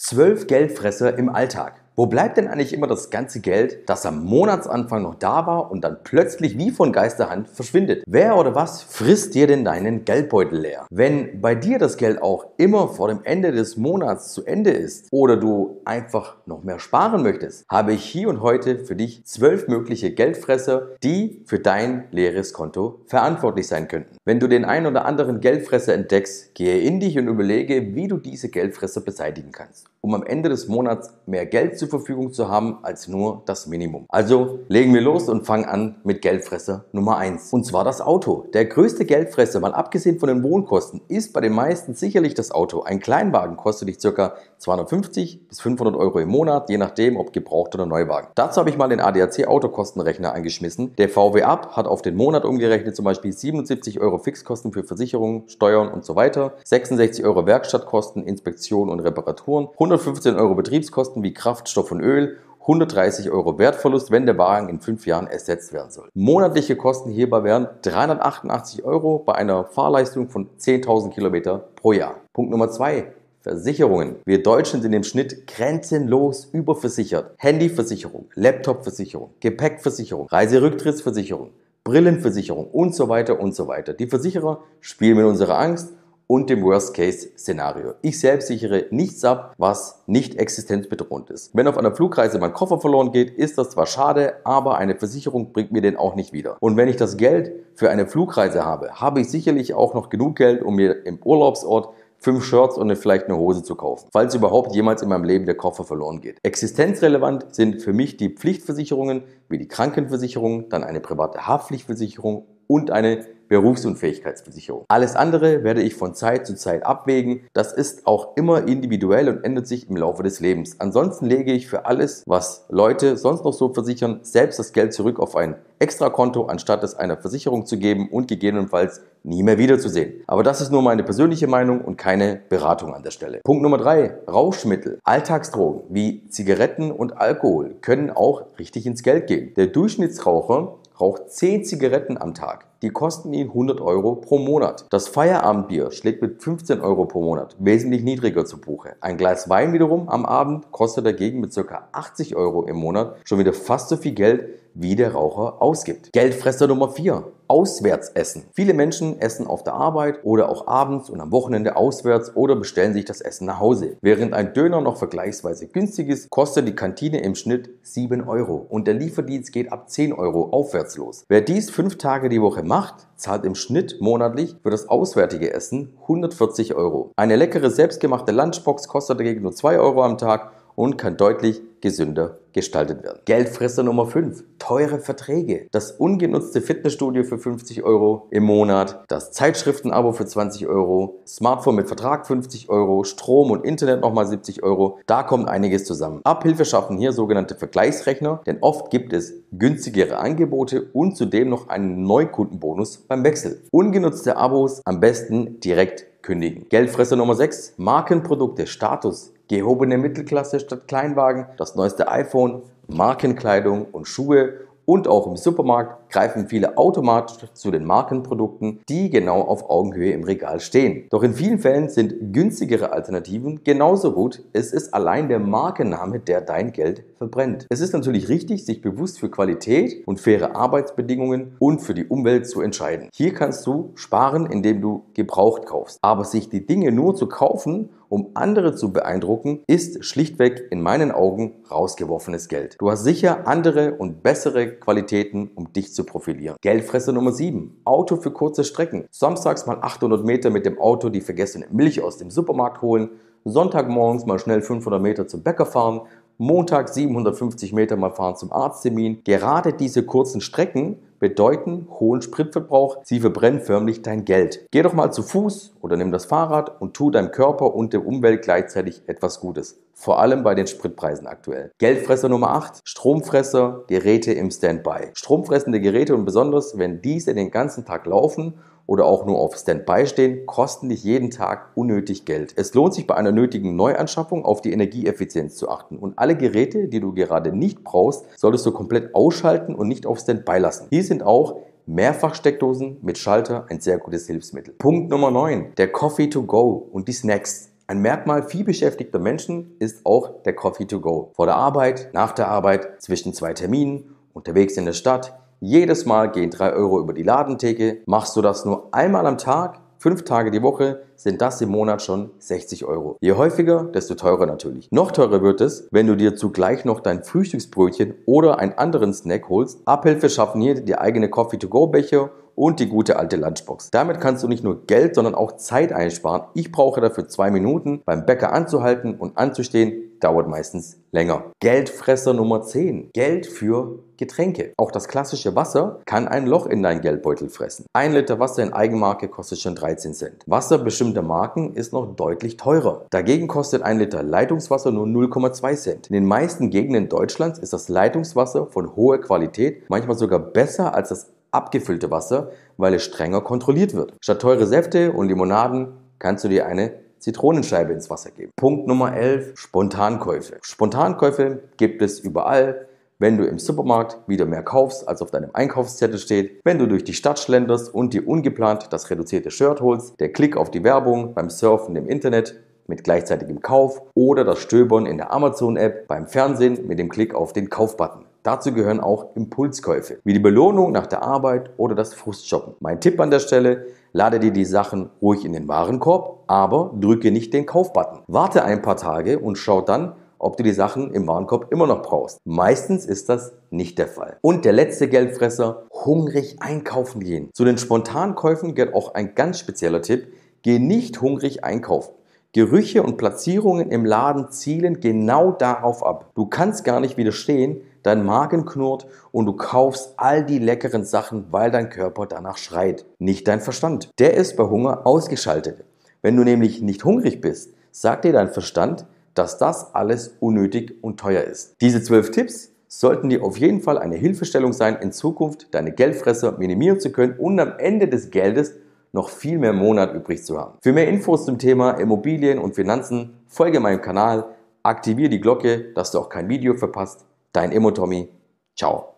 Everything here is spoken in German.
Zwölf Geldfresser im Alltag. Wo bleibt denn eigentlich immer das ganze Geld, das am Monatsanfang noch da war und dann plötzlich wie von Geisterhand verschwindet? Wer oder was frisst dir denn deinen Geldbeutel leer? Wenn bei dir das Geld auch immer vor dem Ende des Monats zu Ende ist oder du einfach noch mehr sparen möchtest, habe ich hier und heute für dich zwölf mögliche Geldfresser, die für dein leeres Konto verantwortlich sein könnten. Wenn du den einen oder anderen Geldfresser entdeckst, gehe in dich und überlege, wie du diese Geldfresser beseitigen kannst, um am Ende des Monats mehr Geld zu zur Verfügung zu haben als nur das Minimum. Also legen wir los und fangen an mit Geldfresser Nummer 1. Und zwar das Auto. Der größte Geldfresser, mal abgesehen von den Wohnkosten, ist bei den meisten sicherlich das Auto. Ein Kleinwagen kostet dich ca. 250 bis 500 Euro im Monat, je nachdem, ob gebraucht oder Neuwagen. Dazu habe ich mal den ADAC Autokostenrechner angeschmissen. Der VW Up hat auf den Monat umgerechnet zum Beispiel 77 Euro Fixkosten für Versicherungen, Steuern und so weiter, 66 Euro Werkstattkosten, Inspektion und Reparaturen, 115 Euro Betriebskosten wie Kraftstoff und Öl 130 Euro Wertverlust, wenn der Wagen in fünf Jahren ersetzt werden soll. Monatliche Kosten hierbei wären 388 Euro bei einer Fahrleistung von 10.000 Kilometer pro Jahr. Punkt Nummer zwei. Versicherungen. Wir Deutschen sind im Schnitt grenzenlos überversichert. Handyversicherung, Laptopversicherung, Gepäckversicherung, Reiserücktrittsversicherung, Brillenversicherung und so weiter und so weiter. Die Versicherer spielen mit unserer Angst und dem Worst-Case-Szenario. Ich selbst sichere nichts ab, was nicht existenzbedrohend ist. Wenn auf einer Flugreise mein Koffer verloren geht, ist das zwar schade, aber eine Versicherung bringt mir den auch nicht wieder. Und wenn ich das Geld für eine Flugreise habe, habe ich sicherlich auch noch genug Geld, um mir im Urlaubsort fünf Shirts und vielleicht eine Hose zu kaufen, falls überhaupt jemals in meinem Leben der Koffer verloren geht. Existenzrelevant sind für mich die Pflichtversicherungen wie die Krankenversicherung, dann eine private Haftpflichtversicherung und eine Berufsunfähigkeitsversicherung. Alles andere werde ich von Zeit zu Zeit abwägen. Das ist auch immer individuell und ändert sich im Laufe des Lebens. Ansonsten lege ich für alles, was Leute sonst noch so versichern, selbst das Geld zurück auf ein Extrakonto, anstatt es einer Versicherung zu geben und gegebenenfalls nie mehr wiederzusehen. Aber das ist nur meine persönliche Meinung und keine Beratung an der Stelle. Punkt Nummer drei: Rauschmittel. Alltagsdrogen wie Zigaretten und Alkohol können auch richtig ins Geld gehen. Der Durchschnittsraucher raucht 10 Zigaretten am Tag. Die kosten ihn 100 Euro pro Monat. Das Feierabendbier schlägt mit 15 Euro pro Monat wesentlich niedriger zu Buche. Ein Glas Wein wiederum am Abend kostet dagegen mit ca. 80 Euro im Monat schon wieder fast so viel Geld wie der Raucher ausgibt. Geldfresser Nummer 4. Auswärtsessen. Viele Menschen essen auf der Arbeit oder auch abends und am Wochenende auswärts oder bestellen sich das Essen nach Hause. Während ein Döner noch vergleichsweise günstig ist, kostet die Kantine im Schnitt 7 Euro und der Lieferdienst geht ab 10 Euro aufwärts los. Wer dies fünf Tage die Woche macht, zahlt im Schnitt monatlich für das auswärtige Essen 140 Euro. Eine leckere selbstgemachte Lunchbox kostet dagegen nur 2 Euro am Tag und kann deutlich gesünder gestaltet werden. Geldfresser Nummer 5. Teure Verträge. Das ungenutzte Fitnessstudio für 50 Euro im Monat, das Zeitschriftenabo für 20 Euro, Smartphone mit Vertrag 50 Euro, Strom und Internet nochmal 70 Euro. Da kommt einiges zusammen. Abhilfe schaffen hier sogenannte Vergleichsrechner, denn oft gibt es günstigere Angebote und zudem noch einen Neukundenbonus beim Wechsel. Ungenutzte Abos am besten direkt kündigen. Geldfresser Nummer 6. Markenprodukte, Status, gehobene Mittelklasse statt Kleinwagen, das neueste iPhone, Markenkleidung und Schuhe und auch im Supermarkt greifen viele automatisch zu den Markenprodukten, die genau auf Augenhöhe im Regal stehen. Doch in vielen Fällen sind günstigere Alternativen genauso gut. Es ist allein der Markenname, der dein Geld verbrennt. Es ist natürlich richtig, sich bewusst für Qualität und faire Arbeitsbedingungen und für die Umwelt zu entscheiden. Hier kannst du sparen, indem du gebraucht kaufst. Aber sich die Dinge nur zu kaufen, um andere zu beeindrucken, ist schlichtweg in meinen Augen rausgeworfenes Geld. Du hast sicher andere und bessere Qualitäten, um dich zu profilieren. Geldfresser Nummer 7. Auto für kurze Strecken. Samstags mal 800 Meter mit dem Auto die vergessene Milch aus dem Supermarkt holen. Sonntagmorgens mal schnell 500 Meter zum Bäcker fahren. Montag 750 Meter mal fahren zum Arzttermin. Gerade diese kurzen Strecken bedeuten hohen Spritverbrauch. Sie verbrennen förmlich dein Geld. Geh doch mal zu Fuß oder nimm das Fahrrad und tu deinem Körper und der Umwelt gleichzeitig etwas Gutes. Vor allem bei den Spritpreisen aktuell. Geldfresser Nummer 8. Stromfresser, Geräte im Standby. Stromfressende Geräte und besonders, wenn diese den ganzen Tag laufen oder auch nur auf Standby stehen, kosten dich jeden Tag unnötig Geld. Es lohnt sich bei einer nötigen Neuanschaffung auf die Energieeffizienz zu achten und alle Geräte, die du gerade nicht brauchst, solltest du komplett ausschalten und nicht auf Standby lassen. Hier sind auch Mehrfachsteckdosen mit Schalter ein sehr gutes Hilfsmittel. Punkt Nummer 9. Der Coffee to go und die Snacks. Ein Merkmal viel beschäftigter Menschen ist auch der Coffee to go. Vor der Arbeit, nach der Arbeit, zwischen zwei Terminen, unterwegs in der Stadt. Jedes Mal gehen 3 Euro über die Ladentheke. Machst du das nur einmal am Tag, fünf Tage die Woche, sind das im Monat schon 60 Euro. Je häufiger, desto teurer natürlich. Noch teurer wird es, wenn du dir zugleich noch dein Frühstücksbrötchen oder einen anderen Snack holst. Abhilfe schaffen hier die eigene Coffee-to-go-Becher und die gute alte Lunchbox. Damit kannst du nicht nur Geld, sondern auch Zeit einsparen. Ich brauche dafür zwei Minuten beim Bäcker anzuhalten und anzustehen. Dauert meistens länger. Geldfresser Nummer 10. Geld für Getränke. Auch das klassische Wasser kann ein Loch in deinen Geldbeutel fressen. Ein Liter Wasser in Eigenmarke kostet schon 13 Cent. Wasser bestimmter Marken ist noch deutlich teurer. Dagegen kostet ein Liter Leitungswasser nur 0,2 Cent. In den meisten Gegenden Deutschlands ist das Leitungswasser von hoher Qualität, manchmal sogar besser als das abgefüllte Wasser, weil es strenger kontrolliert wird. Statt teure Säfte und Limonaden kannst du dir eine Zitronenscheibe ins Wasser geben. Punkt Nummer 11, Spontankäufe. Spontankäufe gibt es überall. Wenn du im Supermarkt wieder mehr kaufst, als auf deinem Einkaufszettel steht, wenn du durch die Stadt schlenderst und dir ungeplant das reduzierte Shirt holst, der Klick auf die Werbung beim Surfen im Internet mit gleichzeitigem Kauf oder das Stöbern in der Amazon-App beim Fernsehen mit dem Klick auf den Kaufbutton. Dazu gehören auch Impulskäufe, wie die Belohnung nach der Arbeit oder das Frustshoppen. Mein Tipp an der Stelle, lade dir die Sachen ruhig in den Warenkorb, aber drücke nicht den Kaufbutton. Warte ein paar Tage und schau dann, ob du die Sachen im Warenkorb immer noch brauchst. Meistens ist das nicht der Fall. Und der letzte Geldfresser, hungrig einkaufen gehen. Zu den Spontankäufen gehört auch ein ganz spezieller Tipp. Geh nicht hungrig einkaufen. Gerüche und Platzierungen im Laden zielen genau darauf ab. Du kannst gar nicht widerstehen, dein Magen knurrt und du kaufst all die leckeren Sachen, weil dein Körper danach schreit. Nicht dein Verstand. Der ist bei Hunger ausgeschaltet. Wenn du nämlich nicht hungrig bist, sagt dir dein Verstand, dass das alles unnötig und teuer ist. Diese zwölf Tipps sollten dir auf jeden Fall eine Hilfestellung sein, in Zukunft deine Geldfresser minimieren zu können und am Ende des Geldes noch viel mehr Monat übrig zu haben. Für mehr Infos zum Thema Immobilien und Finanzen folge meinem Kanal, aktiviere die Glocke, dass du auch kein Video verpasst. Dein Immo Tommy. Ciao.